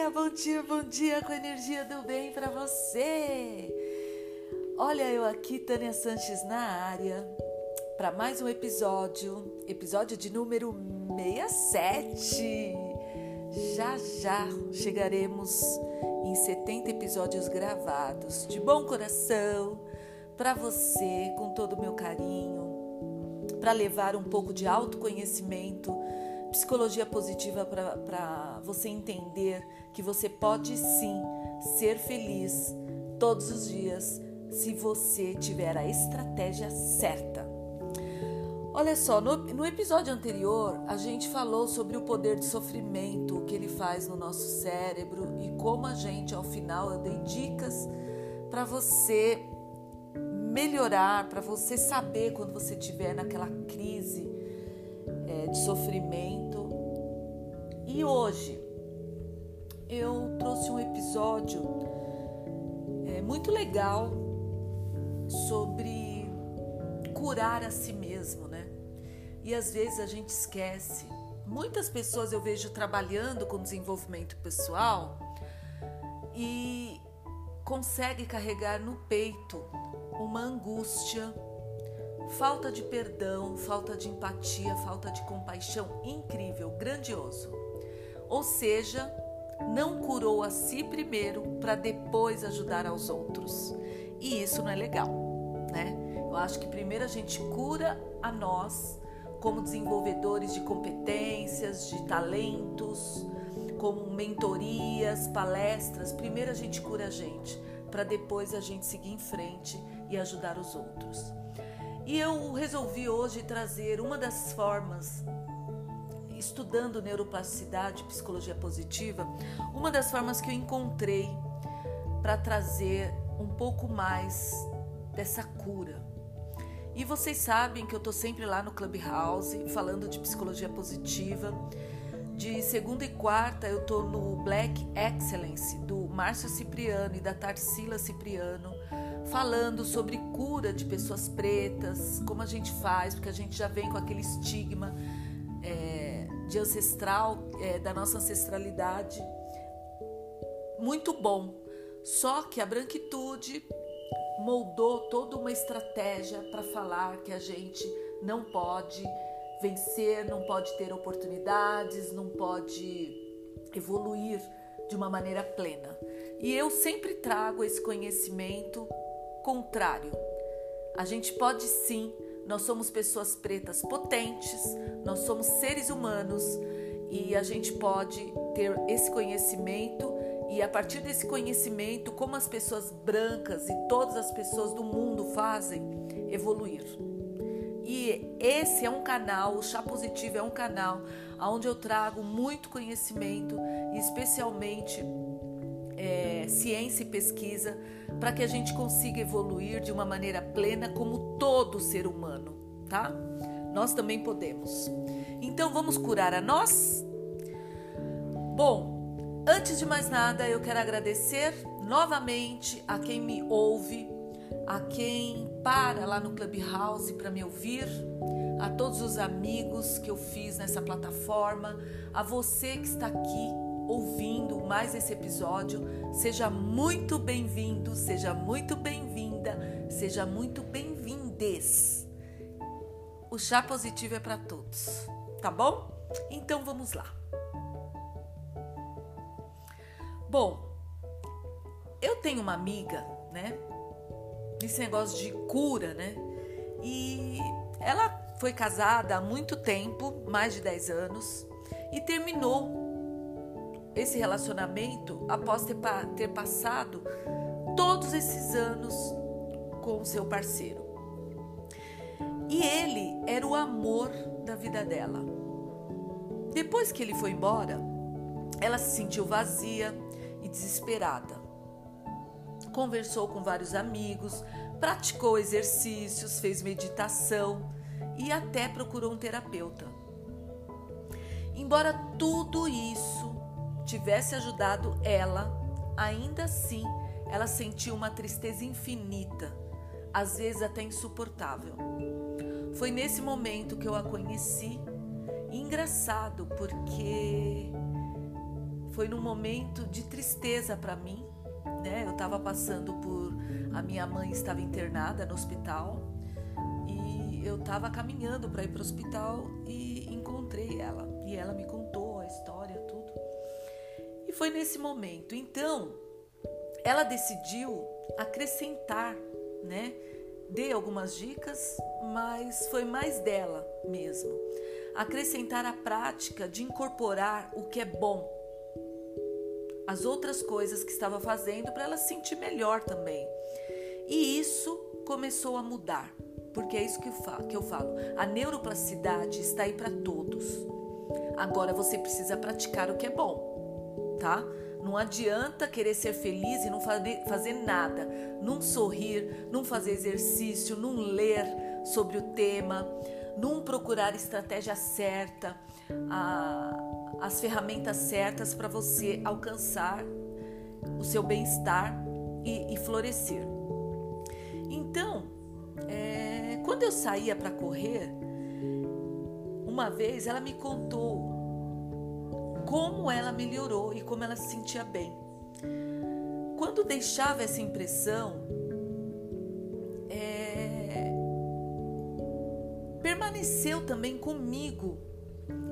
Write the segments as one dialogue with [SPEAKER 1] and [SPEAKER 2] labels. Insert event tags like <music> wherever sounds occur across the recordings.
[SPEAKER 1] dia, bom dia, bom dia com a energia do bem para você. Olha eu aqui, Tânia Sanches na área, para mais um episódio, episódio de número 67. Já já chegaremos em 70 episódios gravados de bom coração para você, com todo o meu carinho, para levar um pouco de autoconhecimento psicologia positiva para você entender que você pode sim ser feliz todos os dias se você tiver a estratégia certa. Olha só, no, no, episódio anterior a gente falou sobre o poder de sofrimento, o que ele faz no nosso cérebro e como a gente, ao final, eu dei dicas para você melhorar, para você saber quando você estiver naquela crise é, de sofrimento. E hoje eu trouxe um episódio é, muito legal sobre curar a si mesmo, né? E às vezes a gente esquece. Muitas pessoas eu vejo trabalhando com desenvolvimento pessoal e consegue carregar no peito uma angústia, falta de perdão, falta de empatia, falta de compaixão incrível, grandioso. Ou seja, não curou a si primeiro para depois ajudar aos outros. E isso não é legal, né? Eu acho que primeiro a gente cura a nós como desenvolvedores de competências, de talentos, como mentorias, palestras. Primeiro a gente cura a gente, para depois a gente seguir em frente e ajudar os outros. E eu resolvi hoje trazer uma das formas, estudando neuroplasticidade, psicologia positiva, uma das formas que eu encontrei para trazer um pouco mais dessa cura. E vocês sabem que eu estou sempre lá no Clubhouse falando de psicologia positiva. De segunda e quarta eu estou no Black Excellence do Márcio Cipriano e da Tarsila Cipriano falando sobre cura de pessoas pretas, como a gente faz, porque a gente já vem com aquele estigma é, de ancestral, é, da nossa ancestralidade. Muito bom. Só que a branquitude moldou toda uma estratégia para falar que a gente não pode vencer, não pode ter oportunidades, não pode evoluir de uma maneira plena. E eu sempre trago esse conhecimento contrário. A gente pode sim, nós somos pessoas pretas potentes, nós somos seres humanos e a gente pode ter esse conhecimento e a partir desse conhecimento, como as pessoas brancas e todas as pessoas do mundo fazem, evoluir. E esse é um canal, o Chá Positivo é um canal onde eu trago muito conhecimento, especialmente é, ciência e pesquisa para que a gente consiga evoluir de uma maneira plena como todo ser humano, tá? Nós também podemos. Então vamos curar a nós? Bom, antes de mais nada, eu quero agradecer novamente a quem me ouve, a quem para lá no Clubhouse para me ouvir, a todos os amigos que eu fiz nessa plataforma, a você que está aqui ouvindo mais esse episódio, seja muito bem-vindo, seja muito bem-vinda, seja muito bem-vindes. O chá positivo é para todos, tá bom? Então vamos lá. Bom, eu tenho uma amiga, né? Esse negócio de cura, né? E ela foi casada há muito tempo, mais de 10 anos, e terminou esse relacionamento após ter, ter passado todos esses anos com o seu parceiro. E ele era o amor da vida dela. Depois que ele foi embora, ela se sentiu vazia e desesperada. Conversou com vários amigos, praticou exercícios, fez meditação e até procurou um terapeuta. Embora tudo isso tivesse ajudado ela, ainda assim ela sentiu uma tristeza infinita, às vezes até insuportável. Foi nesse momento que eu a conheci. Engraçado, porque foi num momento de tristeza para mim, né? Eu estava passando por a minha mãe estava internada no hospital e eu estava caminhando para ir para o hospital e encontrei ela e ela me contou a história foi nesse momento. Então, ela decidiu acrescentar, né? Dei algumas dicas, mas foi mais dela mesmo. Acrescentar a prática de incorporar o que é bom, as outras coisas que estava fazendo para ela se sentir melhor também. E isso começou a mudar, porque é isso que eu falo. Que eu falo. A neuroplasticidade está aí para todos. Agora você precisa praticar o que é bom, tá? Não adianta querer ser feliz e não fazer nada, não sorrir, não fazer exercício, não ler sobre o tema, não procurar estratégia certa, a, as ferramentas certas para você alcançar o seu bem-estar e, e, florescer. Então, é, quando eu saía para correr, uma vez ela me contou como ela melhorou e como ela se sentia bem. Quando deixava essa impressão, é, permaneceu também comigo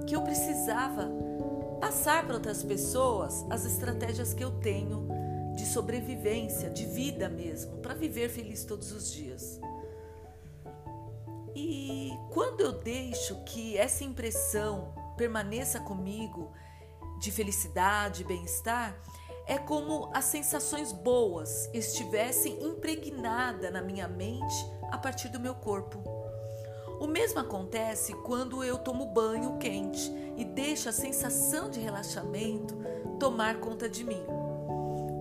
[SPEAKER 1] que eu precisava passar para outras pessoas as estratégias que eu tenho de sobrevivência, de vida mesmo, para viver feliz todos os dias. E quando eu deixo que essa impressão permaneça comigo de felicidade, bem-estar, é como as sensações boas estivessem impregnadas na minha mente a partir do meu corpo. O mesmo acontece quando eu tomo banho quente e deixo a sensação de relaxamento tomar conta de mim.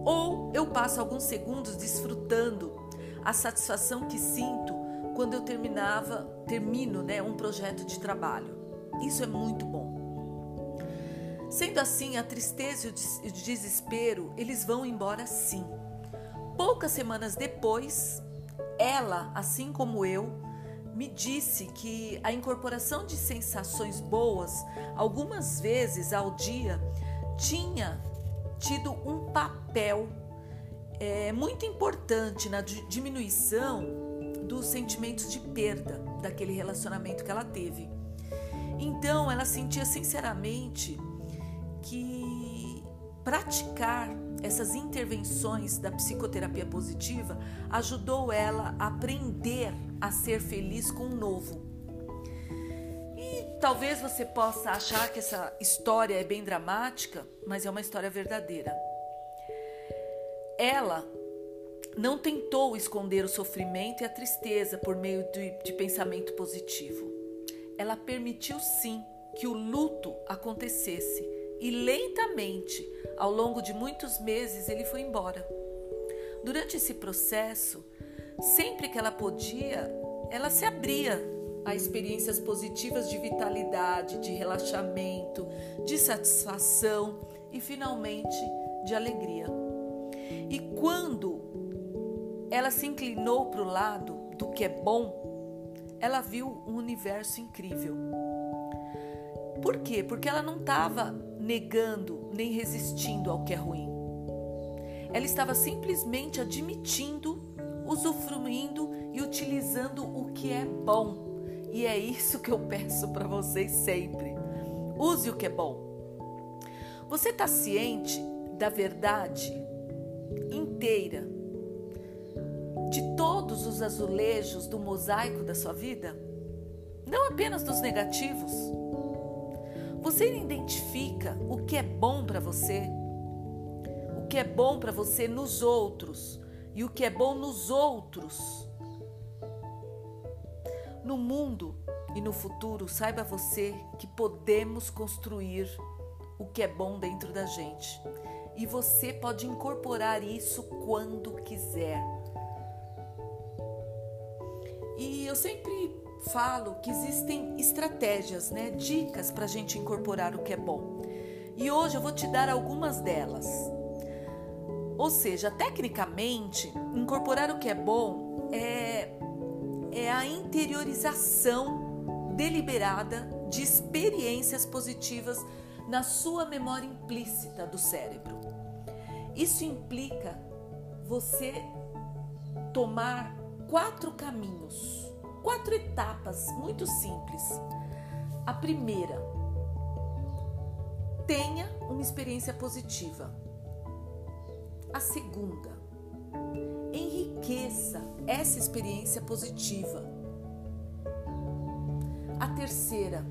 [SPEAKER 1] Ou eu passo alguns segundos desfrutando a satisfação que sinto quando eu terminava, termino, né, um projeto de trabalho. Isso é muito bom. Sendo assim, a tristeza e o desespero, eles vão embora sim. Poucas semanas depois, ela, assim como eu, me disse que a incorporação de sensações boas, algumas vezes ao dia, tinha tido um papel é, muito importante na diminuição dos sentimentos de perda daquele relacionamento que ela teve. Então, ela sentia sinceramente que praticar essas intervenções da psicoterapia positiva ajudou ela a aprender a ser feliz com o novo. E talvez você possa achar que essa história é bem dramática, mas é uma história verdadeira. Ela não tentou esconder o sofrimento e a tristeza por meio de, de pensamento positivo. Ela permitiu sim que o luto acontecesse e lentamente, ao longo de muitos meses, ele foi embora. Durante esse processo, sempre que ela podia, ela se abria a experiências positivas de vitalidade, de relaxamento, de satisfação e finalmente de alegria. E quando ela se inclinou para o lado do que é bom, ela viu um universo incrível. Por quê? Porque ela não estava negando nem resistindo ao que é ruim. Ela estava simplesmente admitindo, usufruindo e utilizando o que é bom. E é isso que eu peço para vocês sempre. Use o que é bom. Você está ciente da verdade inteira de todos os azulejos do mosaico da sua vida? Não apenas dos negativos. Você identifica o que é bom para você? O que é bom para você nos outros e o que é bom nos outros? No mundo e no futuro, saiba você que podemos construir o que é bom dentro da gente. E você pode incorporar isso quando quiser. E eu sempre falo que existem estratégias, né, dicas para a gente incorporar o que é bom. E hoje eu vou te dar algumas delas. Ou seja, tecnicamente, incorporar o que é bom é, é a interiorização deliberada de experiências positivas na sua memória implícita do cérebro. Isso implica você tomar quatro caminhos, quatro etapas muito simples. A primeira, tenha uma experiência positiva. A segunda, enriqueça essa experiência positiva. A terceira,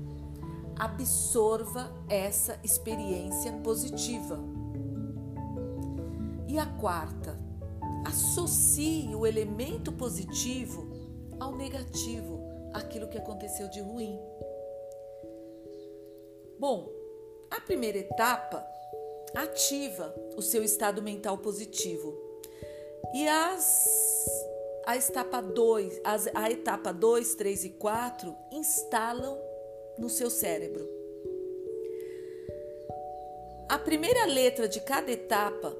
[SPEAKER 1] absorva essa experiência positiva. E a quarta, associe o elemento positivo ao negativo, aquilo que aconteceu de ruim. Bom, a primeira etapa ativa o seu estado mental positivo. E as a etapa 2, a etapa 2, 3 e 4 instalam no seu cérebro. A primeira letra de cada etapa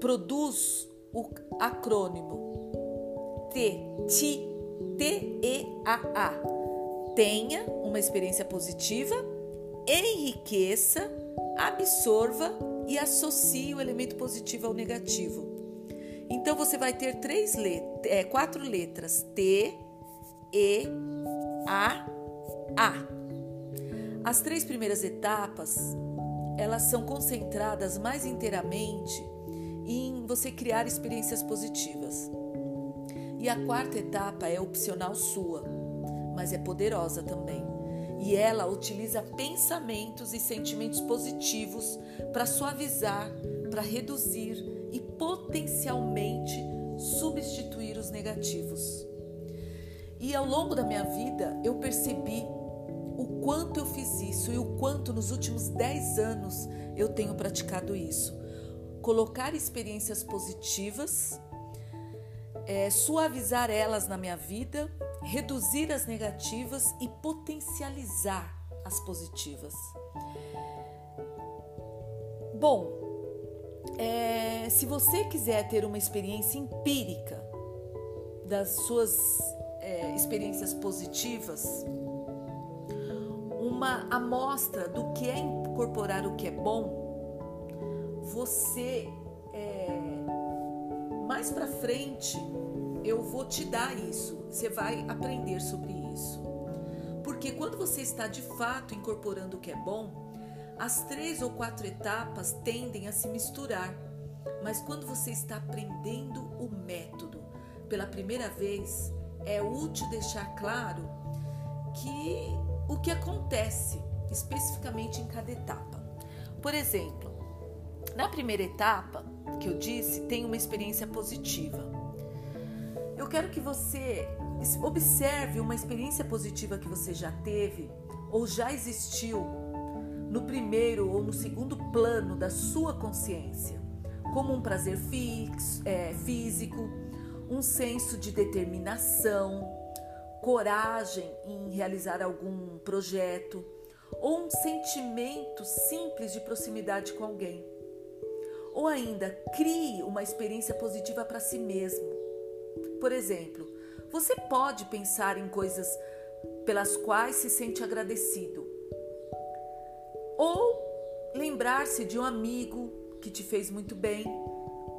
[SPEAKER 1] produz o acrônimo T, T, T, E, A, A. Tenha uma experiência positiva, enriqueça, absorva e associe o elemento positivo ao negativo. Então você vai ter três letras, é, quatro letras: T, E, A, A. As três primeiras etapas elas são concentradas mais inteiramente em você criar experiências positivas. E a quarta etapa é opcional sua, mas é poderosa também. E ela utiliza pensamentos e sentimentos positivos para suavizar, para reduzir e potencialmente substituir os negativos. E ao longo da minha vida eu percebi o quanto eu fiz isso e o quanto nos últimos 10 anos eu tenho praticado isso colocar experiências positivas, é, suavizar elas na minha vida, reduzir as negativas e potencializar as positivas. Bom, é, se você quiser ter uma experiência empírica das suas é, experiências positivas, uma amostra do que é incorporar o que é bom, você mais para frente eu vou te dar isso. Você vai aprender sobre isso. Porque quando você está de fato incorporando o que é bom, as três ou quatro etapas tendem a se misturar. Mas quando você está aprendendo o método pela primeira vez, é útil deixar claro que o que acontece especificamente em cada etapa. Por exemplo, na primeira etapa, que eu disse, tem uma experiência positiva. Eu quero que você observe uma experiência positiva que você já teve ou já existiu no primeiro ou no segundo plano da sua consciência, como um prazer fixo, é, físico, um senso de determinação, coragem em realizar algum projeto ou um sentimento simples de proximidade com alguém. Ou ainda, crie uma experiência positiva para si mesmo. Por exemplo, você pode pensar em coisas pelas quais se sente agradecido. Ou lembrar-se de um amigo que te fez muito bem,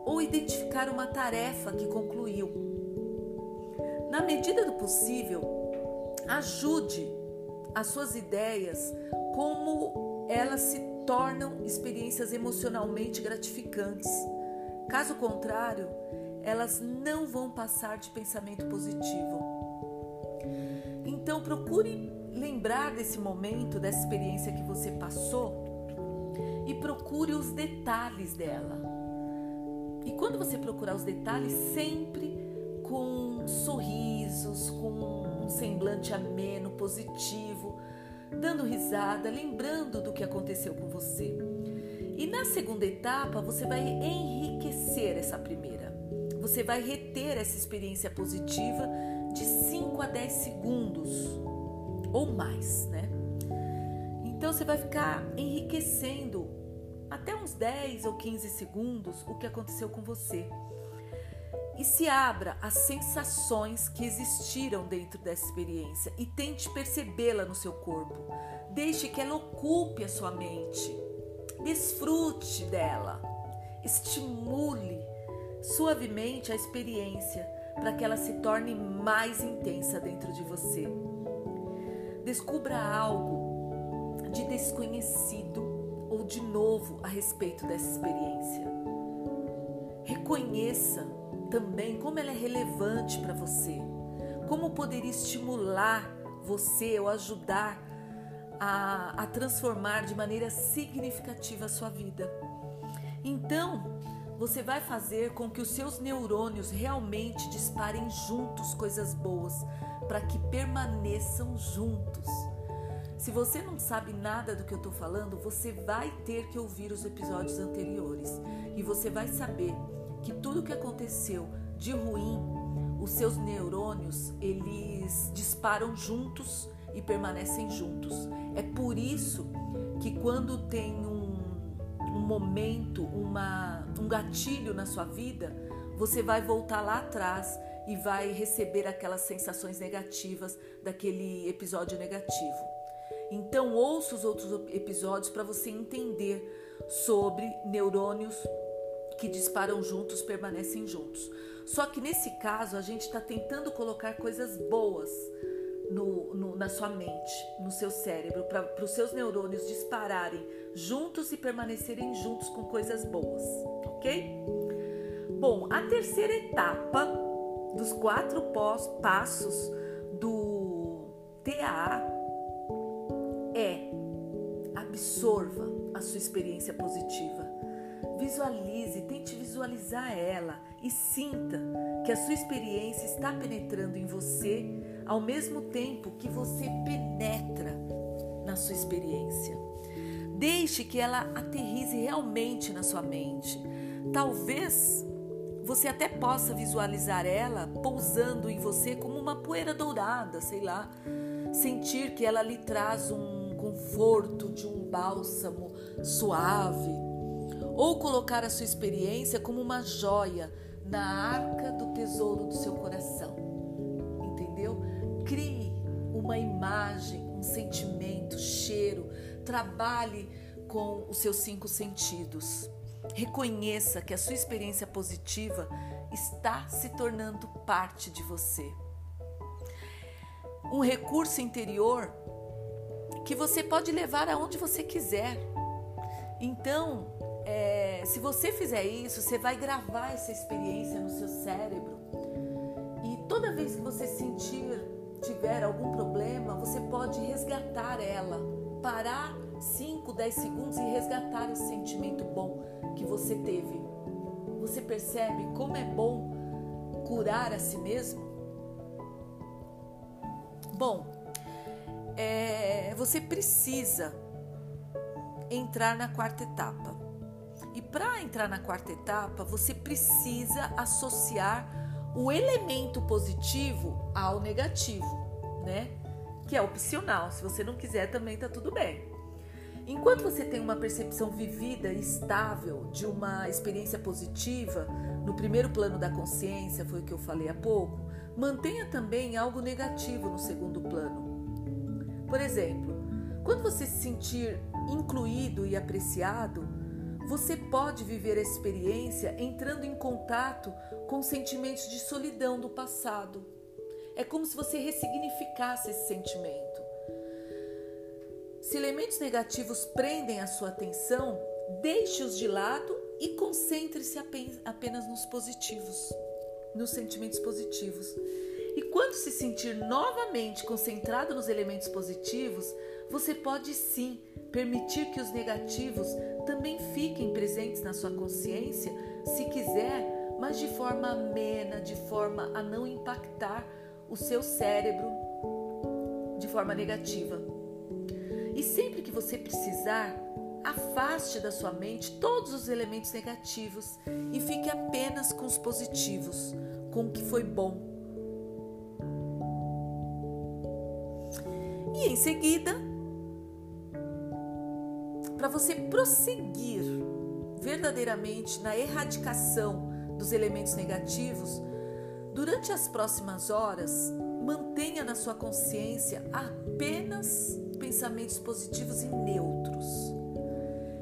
[SPEAKER 1] ou identificar uma tarefa que concluiu. Na medida do possível, ajude as suas ideias como elas se tornam experiências emocionalmente gratificantes. Caso contrário, elas não vão passar de pensamento positivo. Então, procure lembrar desse momento, dessa experiência que você passou e procure os detalhes dela. E quando você procurar os detalhes, sempre com sorrisos, com um semblante ameno, positivo, dando risada, lembrando do que aconteceu com você. E na segunda etapa, você vai enriquecer essa primeira. Você vai reter essa experiência positiva de 5 a 10 segundos ou mais, né? Então você vai ficar enriquecendo até uns 10 ou 15 segundos o que aconteceu com você e se abra às sensações que existiram dentro dessa experiência e tente percebê-la no seu corpo. Deixe que ela ocupe a sua mente desfrute dela, estimule suavemente a experiência para que ela se torne mais intensa dentro de você. Descubra algo de desconhecido ou de novo a respeito dessa experiência. Reconheça também como ela é relevante para você, como poderia estimular você ou ajudar a, a transformar de maneira significativa a sua vida. Então, você vai fazer com que os seus neurônios realmente disparem juntos coisas boas, para que permaneçam juntos. Se você não sabe nada do que eu estou falando, você vai ter que ouvir os episódios anteriores e você vai saber que tudo que aconteceu de ruim, os seus neurônios eles disparam juntos e permanecem juntos. É por isso que quando tem um, um momento, uma, um gatilho na sua vida, você vai voltar lá atrás e vai receber aquelas sensações negativas daquele episódio negativo. Então ouça os outros episódios para você entender sobre neurônios que disparam juntos, permanecem juntos. Só que nesse caso a gente está tentando colocar coisas boas no, no, na sua mente, no seu cérebro, para os seus neurônios dispararem juntos e permanecerem juntos com coisas boas, ok? Bom, a terceira etapa dos quatro pós, passos do TAA é absorva a sua experiência positiva. Visualize, tente visualizar ela e sinta que a sua experiência está penetrando em você ao mesmo tempo que você penetra na sua experiência. Deixe que ela aterrize realmente na sua mente. Talvez você até possa visualizar ela pousando em você como uma poeira dourada, sei lá. Sentir que ela lhe traz um conforto de um bálsamo suave, ou colocar a sua experiência como uma joia na arca do tesouro do seu coração. Entendeu? Crie uma imagem, um sentimento, cheiro, trabalhe com os seus cinco sentidos. Reconheça que a sua experiência positiva está se tornando parte de você. Um recurso interior que você pode levar aonde você quiser. Então, é, se você fizer isso, você vai gravar essa experiência no seu cérebro. E toda vez que você sentir, tiver algum problema, você pode resgatar ela. Parar 5, 10 segundos e resgatar esse sentimento bom que você teve. Você percebe como é bom curar a si mesmo? Bom, é, você precisa entrar na quarta etapa. E para entrar na quarta etapa, você precisa associar o elemento positivo ao negativo, né? Que é opcional. Se você não quiser, também tá tudo bem. Enquanto você tem uma percepção vivida e estável de uma experiência positiva, no primeiro plano da consciência, foi o que eu falei há pouco, mantenha também algo negativo no segundo plano. Por exemplo, quando você se sentir incluído e apreciado, você pode viver a experiência entrando em contato com sentimentos de solidão do passado. É como se você ressignificasse esse sentimento. Se elementos negativos prendem a sua atenção, deixe-os de lado e concentre-se apenas nos positivos, nos sentimentos positivos. E quando se sentir novamente concentrado nos elementos positivos, você pode sim permitir que os negativos também fiquem presentes na sua consciência, se quiser, mas de forma amena, de forma a não impactar o seu cérebro de forma negativa. E sempre que você precisar, afaste da sua mente todos os elementos negativos e fique apenas com os positivos, com o que foi bom E em seguida, para você prosseguir verdadeiramente na erradicação dos elementos negativos, durante as próximas horas, mantenha na sua consciência apenas pensamentos positivos e neutros.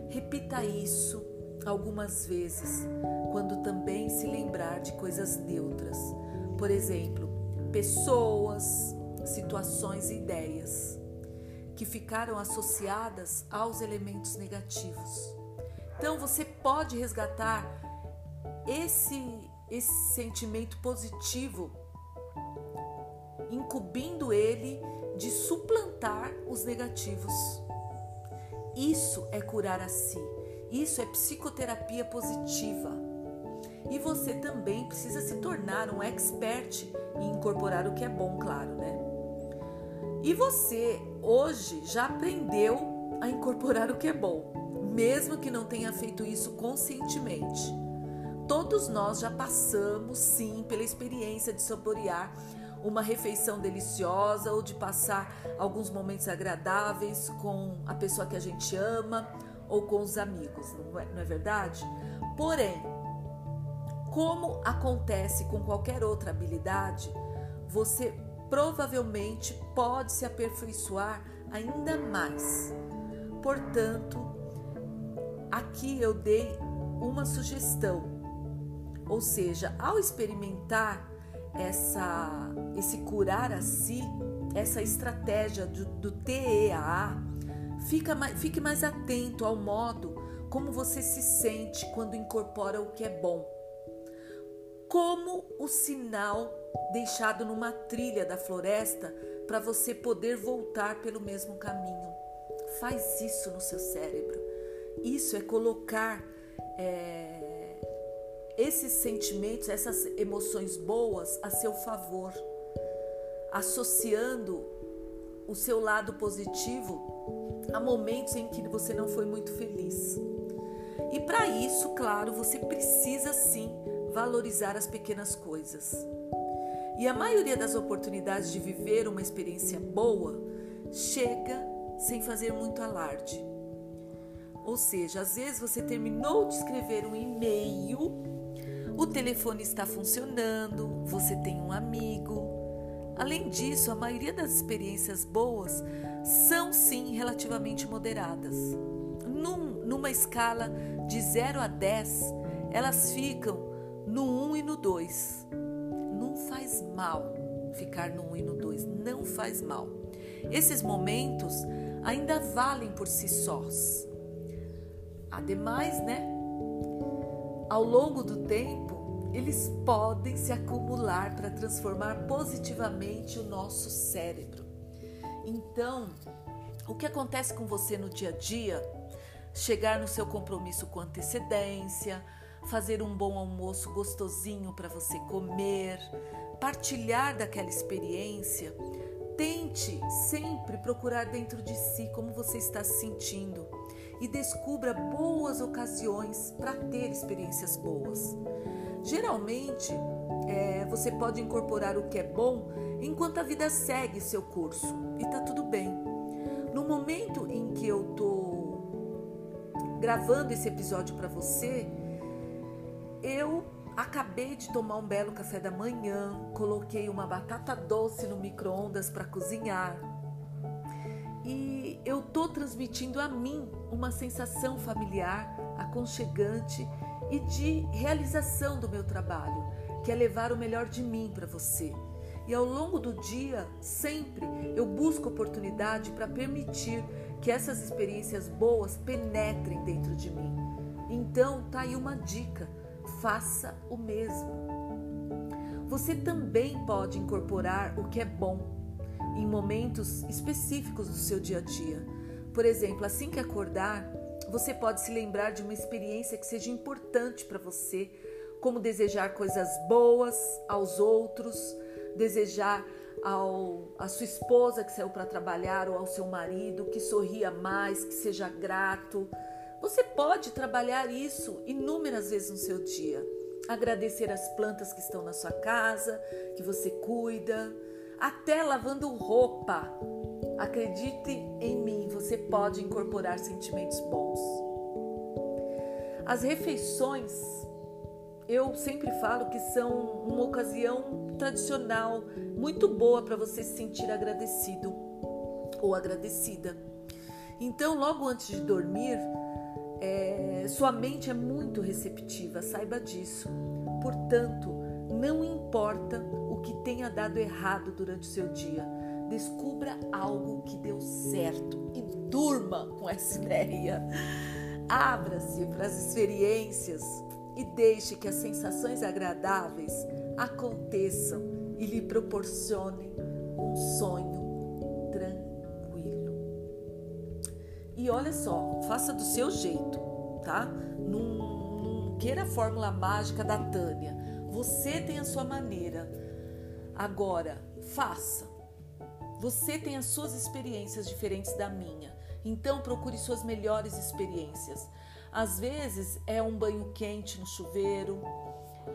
[SPEAKER 1] Repita isso algumas vezes, quando também se lembrar de coisas neutras. Por exemplo, pessoas, situações e ideias que ficaram associadas aos elementos negativos. Então você pode resgatar esse esse sentimento positivo, incumbindo ele de suplantar os negativos. Isso é curar a si. Isso é psicoterapia positiva. E você também precisa se tornar um expert em incorporar o que é bom, claro, né? E você hoje já aprendeu a incorporar o que é bom, mesmo que não tenha feito isso conscientemente. Todos nós já passamos, sim, pela experiência de saborear uma refeição deliciosa ou de passar alguns momentos agradáveis com a pessoa que a gente ama ou com os amigos, não é, não é verdade? Porém, como acontece com qualquer outra habilidade, você provavelmente pode se aperfeiçoar ainda mais. Portanto, aqui eu dei uma sugestão. Ou seja, ao experimentar essa esse curar a si, essa estratégia do, do fica mais, fique mais atento ao modo como você se sente quando incorpora o que é bom. Como o sinal deixado numa trilha da floresta para você poder voltar pelo mesmo caminho. Faz isso no seu cérebro. Isso é colocar é, esses sentimentos, essas emoções boas a seu favor, associando o seu lado positivo a momentos em que você não foi muito feliz. E para isso, claro, você precisa sim valorizar as pequenas coisas. E a maioria das oportunidades de viver uma experiência boa chega sem fazer muito alarde. Ou seja, às vezes você terminou de escrever um e-mail, o telefone está funcionando, você tem um amigo. Além disso, a maioria das experiências boas são sim relativamente moderadas. Num, numa escala de 0 a 10, elas ficam no 1 um e no 2 faz mal ficar no 1 e no 2, não faz mal. Esses momentos ainda valem por si sós. Ademais, né? Ao longo do tempo, eles podem se acumular para transformar positivamente o nosso cérebro. Então, o que acontece com você no dia a dia? Chegar no seu compromisso com antecedência, fazer um bom almoço gostosinho para você comer, partilhar daquela experiência, tente sempre procurar dentro de si como você está se sentindo e descubra boas ocasiões para ter experiências boas. Geralmente, é, você pode incorporar o que é bom enquanto a vida segue seu curso e tá tudo bem. No momento em que eu tô gravando esse episódio para você, eu acabei de tomar um belo café da manhã, coloquei uma batata doce no micro-ondas para cozinhar. E eu tô transmitindo a mim uma sensação familiar, aconchegante e de realização do meu trabalho, que é levar o melhor de mim para você. E ao longo do dia, sempre eu busco oportunidade para permitir que essas experiências boas penetrem dentro de mim. Então, tá aí uma dica faça o mesmo. Você também pode incorporar o que é bom em momentos específicos do seu dia a dia. Por exemplo, assim que acordar, você pode se lembrar de uma experiência que seja importante para você, como desejar coisas boas aos outros, desejar ao, a sua esposa que saiu para trabalhar ou ao seu marido que sorria mais, que seja grato você pode trabalhar isso inúmeras vezes no seu dia. Agradecer as plantas que estão na sua casa, que você cuida, até lavando roupa. Acredite em mim, você pode incorporar sentimentos bons. As refeições, eu sempre falo que são uma ocasião tradicional muito boa para você se sentir agradecido ou agradecida. Então, logo antes de dormir, É, sua mente é muito receptiva, saiba disso. Portanto, não importa o que tenha dado errado durante o seu dia, descubra algo que deu certo e durma com essa ideia. Abra-se para as experiências e deixe que as sensações agradáveis aconteçam e lhe proporcionem um sonho E olha só, faça do seu jeito, tá? Não, não queira a fórmula mágica da Tânia. Você tem a sua maneira. Agora, faça. Você tem as suas experiências diferentes da minha. Então procure suas melhores experiências. Às vezes é um banho quente no chuveiro,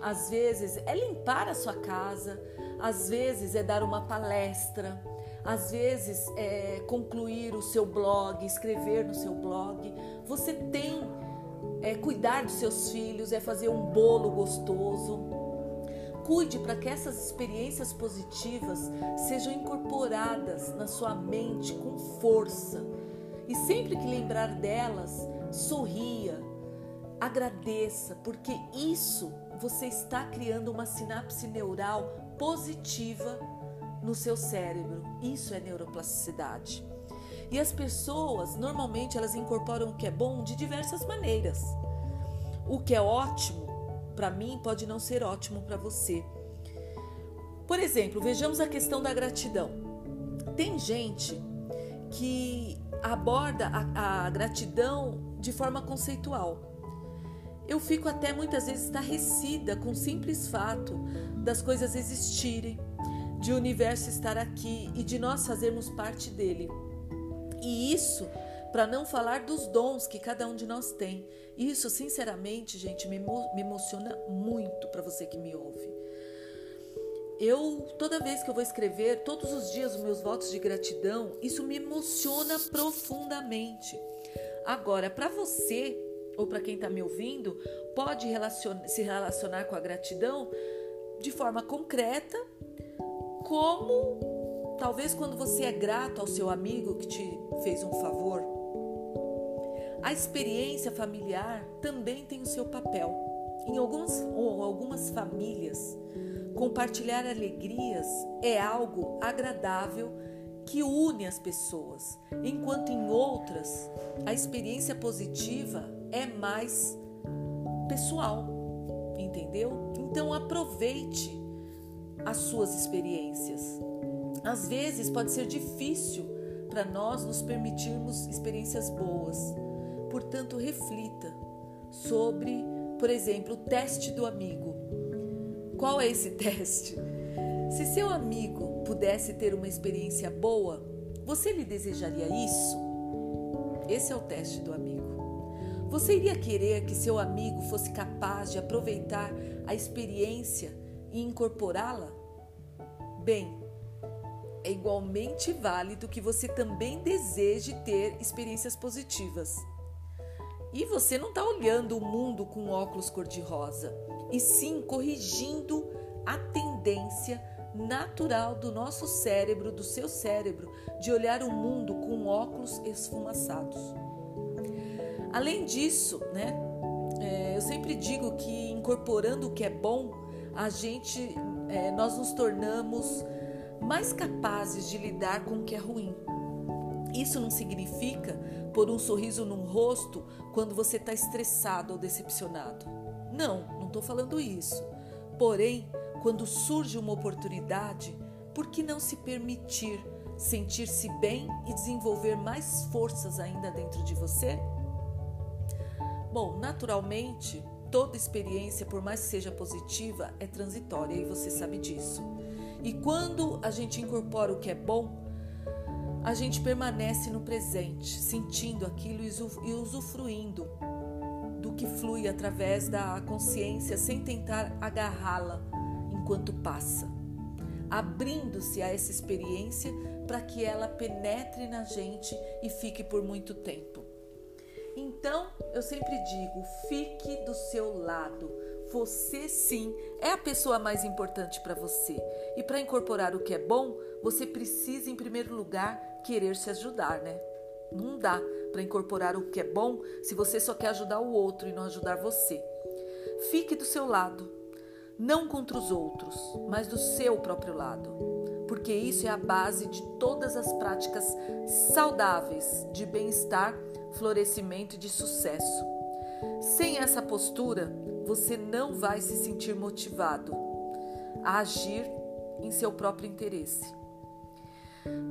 [SPEAKER 1] às vezes é limpar a sua casa, às vezes é dar uma palestra, às vezes é concluir o seu blog, escrever no seu blog. Você tem é cuidar dos seus filhos, é fazer um bolo gostoso. Cuide para que essas experiências positivas sejam incorporadas na sua mente com força. E sempre que lembrar delas, sorria, agradeça, porque isso você está criando uma sinapse neural positiva no seu cérebro. Isso é neuroplasticidade. E as pessoas, normalmente, elas incorporam o que é bom de diversas maneiras. O que é ótimo para mim pode não ser ótimo para você. Por exemplo, vejamos a questão da gratidão. Tem gente que aborda a, a gratidão de forma conceitual. Eu fico até muitas vezes estarrecida com o simples fato das coisas existirem, de o universo estar aqui e de nós fazermos parte dele. E isso para não falar dos dons que cada um de nós tem. Isso, sinceramente, gente, me, me emociona muito para você que me ouve. Eu, toda vez que eu vou escrever, todos os dias, os meus votos de gratidão, isso me emociona profundamente. Agora, para você, ou para quem está me ouvindo, pode relacion se relacionar com a gratidão de forma concreta, como talvez quando você é grato ao seu amigo que te fez um favor. A experiência familiar também tem o seu papel. Em algumas ou algumas famílias, compartilhar alegrias é algo agradável que une as pessoas, enquanto em outras a experiência positiva é mais pessoal, entendeu? Então aproveite as suas experiências. Às vezes pode ser difícil para nós nos permitirmos experiências boas. Portanto, reflita sobre, por exemplo, o teste do amigo. Qual é esse <laughs> teste? Se seu amigo pudesse ter uma experiência boa, você lhe desejaria isso? Esse é o teste do amigo. Você iria querer que seu amigo fosse capaz de aproveitar a experiência e incorporá-la? Bem, é igualmente válido que você também deseje ter experiências positivas. E você não está olhando o mundo com óculos cor-de-rosa, e sim corrigindo a tendência natural do nosso cérebro, do seu cérebro, de olhar o mundo com óculos esfumaçados. Além disso, né, é, eu sempre digo que incorporando o que é bom, a gente, é, nós nos tornamos mais capazes de lidar com o que é ruim. Isso não significa pôr um sorriso no rosto quando você está estressado ou decepcionado. Não, não estou falando isso. Porém, quando surge uma oportunidade, por que não se permitir sentir-se bem e desenvolver mais forças ainda dentro de você? Bom, naturalmente, toda experiência, por mais que seja positiva, é transitória e você sabe disso. E quando a gente incorpora o que é bom, a gente permanece no presente, sentindo aquilo e usufruindo do que flui através da consciência sem tentar agarrá-la enquanto passa, abrindo-se a essa experiência para que ela penetre na gente e fique por muito tempo. Então, eu sempre digo: fique do seu lado. Você sim é a pessoa mais importante para você. E para incorporar o que é bom, você precisa, em primeiro lugar, querer se ajudar, né? Não dá para incorporar o que é bom se você só quer ajudar o outro e não ajudar você. Fique do seu lado, não contra os outros, mas do seu próprio lado, porque isso é a base de todas as práticas saudáveis de bem-estar, florescimento e de sucesso. Sem essa postura, você não vai se sentir motivado a agir em seu próprio interesse.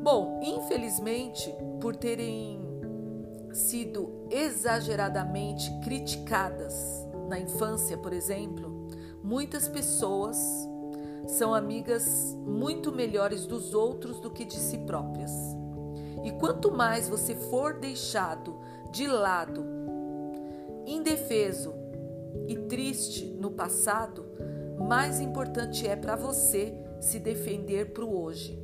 [SPEAKER 1] Bom, infelizmente, por terem sido exageradamente criticadas na infância, por exemplo, muitas pessoas são amigas muito melhores dos outros do que de si próprias. E quanto mais você for deixado de lado, indefeso e triste no passado, mais importante é para você se defender para o hoje.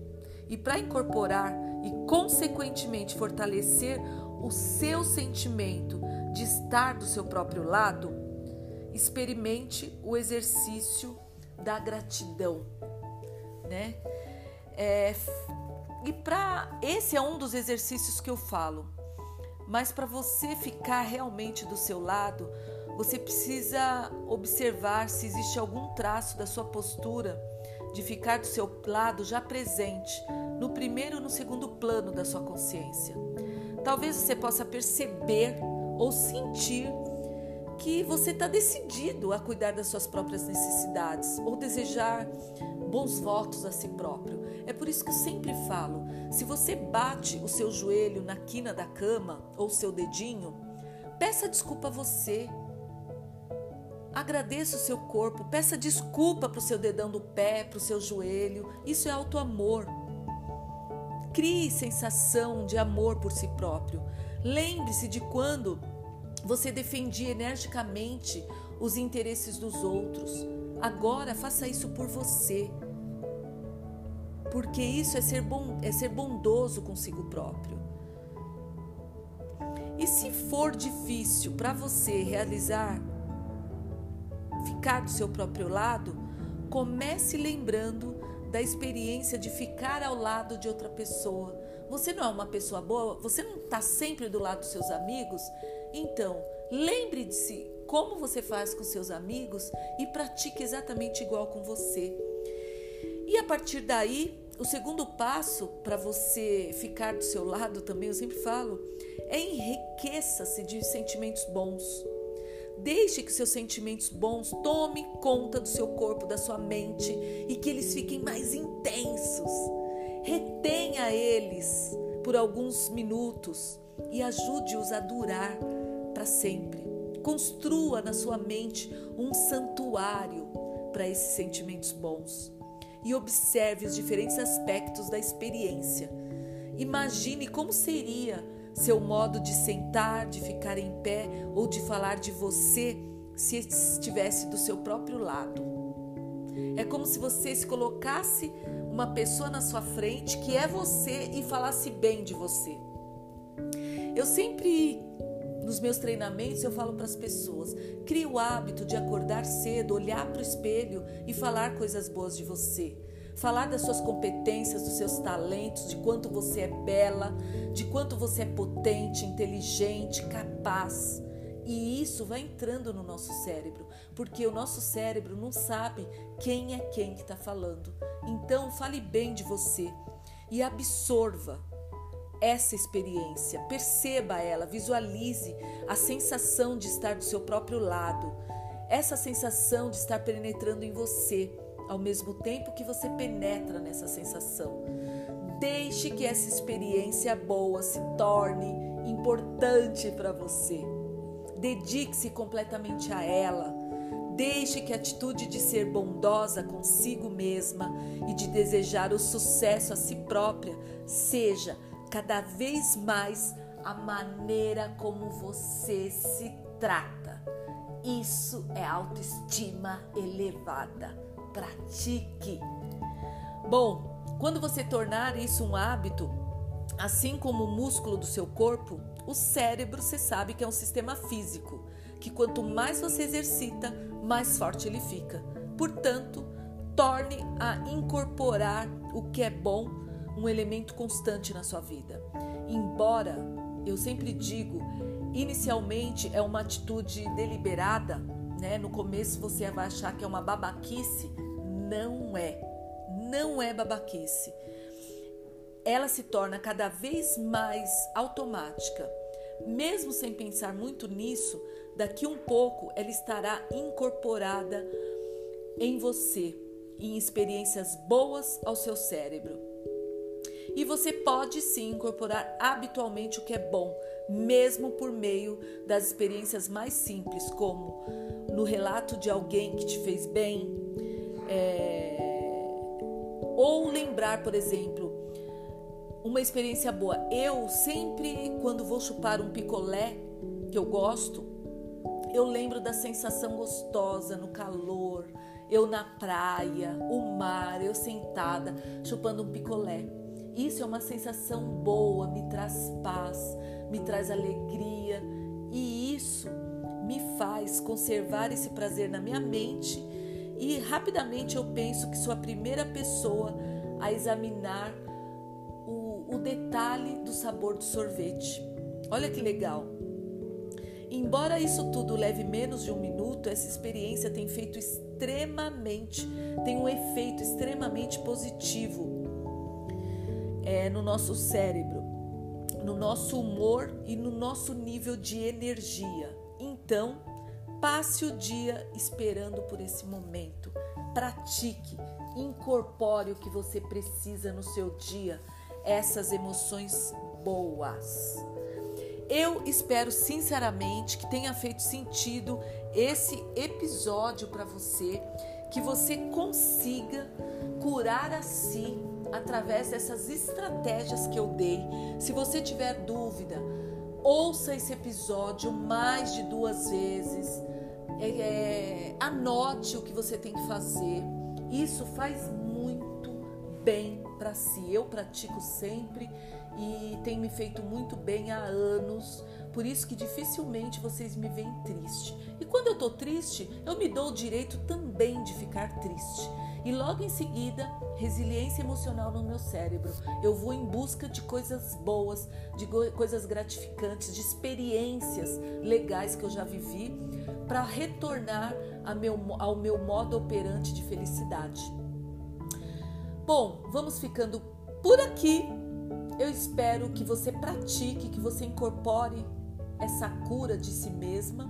[SPEAKER 1] E para incorporar e, consequentemente, fortalecer o seu sentimento de estar do seu próprio lado, experimente o exercício da gratidão, né? É, e para esse é um dos exercícios que eu falo. Mas para você ficar realmente do seu lado, você precisa observar se existe algum traço da sua postura de ficar do seu lado já presente, no primeiro ou no segundo plano da sua consciência. Talvez você possa perceber ou sentir que você está decidido a cuidar das suas próprias necessidades ou desejar bons votos a si próprio. É por isso que eu sempre falo: se você bate o seu joelho na quina da cama ou seu dedinho, peça desculpa a você Agradeça o seu corpo, peça desculpa para o seu dedão do pé, para o seu joelho. Isso é auto-amor. Crie sensação de amor por si próprio. Lembre-se de quando você defendia energicamente os interesses dos outros. Agora faça isso por você. Porque isso é ser, bom, é ser bondoso consigo próprio. E se for difícil para você realizar ficar do seu próprio lado, comece lembrando da experiência de ficar ao lado de outra pessoa. Você não é uma pessoa boa? Você não está sempre do lado dos seus amigos? Então, lembre-se como você faz com seus amigos e pratique exatamente igual com você. E a partir daí, o segundo passo para você ficar do seu lado também, eu sempre falo, é enriqueça-se de sentimentos bons. Deixe que seus sentimentos bons tomem conta do seu corpo, da sua mente e que eles fiquem mais intensos. Retenha eles por alguns minutos e ajude-os a durar para sempre. Construa na sua mente um santuário para esses sentimentos bons e observe os diferentes aspectos da experiência. Imagine como seria seu modo de sentar, de ficar em pé ou de falar de você se estivesse do seu próprio lado. É como se você se colocasse uma pessoa na sua frente que é você e falasse bem de você. Eu sempre nos meus treinamentos eu falo para as pessoas: crie o hábito de acordar cedo, olhar para o espelho e falar coisas boas de você falar das suas competências, dos seus talentos, de quanto você é bela, de quanto você é potente, inteligente, capaz. E isso vai entrando no nosso cérebro, porque o nosso cérebro não sabe quem é quem que está falando. Então, fale bem de você e absorva essa experiência, perceba ela, visualize a sensação de estar do seu próprio lado, essa sensação de estar penetrando em você ao mesmo tempo que você penetra nessa sensação. Deixe que essa experiência boa se torne importante para você. Dedique-se completamente a ela. Deixe que a atitude de ser bondosa consigo mesma e de desejar o sucesso a si própria seja cada vez mais a maneira como você se trata. Isso é autoestima elevada pratique. Bom, quando você tornar isso um hábito, assim como o músculo do seu corpo, o cérebro você sabe que é um sistema físico, que quanto mais você exercita, mais forte ele fica. Portanto, torne a incorporar o que é bom um elemento constante na sua vida. Embora eu sempre digo, inicialmente é uma atitude deliberada, né? No começo você vai achar que é uma babaquice, não é. Não é babaquice. Ela se torna cada vez mais automática. Mesmo sem pensar muito nisso, daqui um pouco ela estará incorporada em você, em experiências boas ao seu cérebro. E você pode sim incorporar habitualmente o que é bom, mesmo por meio das experiências mais simples, como no relato de alguém que te fez bem, é... ou lembrar, por exemplo, uma experiência boa. Eu sempre, quando vou chupar um picolé que eu gosto, eu lembro da sensação gostosa no calor, eu na praia, o mar, eu sentada chupando um picolé. Isso é uma sensação boa, me traz paz, me traz alegria e isso me faz conservar esse prazer na minha mente e rapidamente eu penso que sou a primeira pessoa a examinar o, o detalhe do sabor do sorvete. Olha que legal! Embora isso tudo leve menos de um minuto, essa experiência tem feito extremamente, tem um efeito extremamente positivo é, no nosso cérebro, no nosso humor e no nosso nível de energia. Então, passe o dia esperando por esse momento. Pratique, incorpore o que você precisa no seu dia, essas emoções boas. Eu espero sinceramente que tenha feito sentido esse episódio para você, que você consiga curar a si através dessas estratégias que eu dei. Se você tiver dúvida, ouça esse episódio mais de duas vezes. É, é, anote o que você tem que fazer. Isso faz muito bem para si. Eu pratico sempre e tem me feito muito bem há anos. Por isso que dificilmente vocês me veem triste. E quando eu tô triste, eu me dou o direito também de ficar triste. E logo em seguida, resiliência emocional no meu cérebro. Eu vou em busca de coisas boas, de coisas gratificantes, de experiências legais que eu já vivi, para retornar ao meu modo operante de felicidade. Bom, vamos ficando por aqui. Eu espero que você pratique, que você incorpore essa cura de si mesma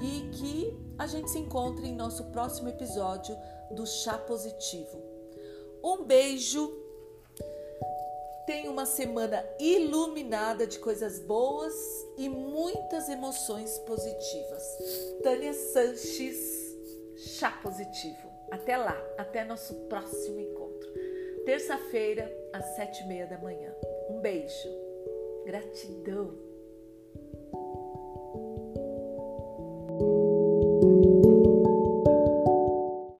[SPEAKER 1] e que a gente se encontre em nosso próximo episódio do Chá Positivo. Um beijo. Tenha uma semana iluminada de coisas boas e muitas emoções positivas. Tânia Sanches, Chá Positivo. Até lá, até nosso próximo encontro. Terça-feira, às sete e meia da manhã. Um beijo. Gratidão.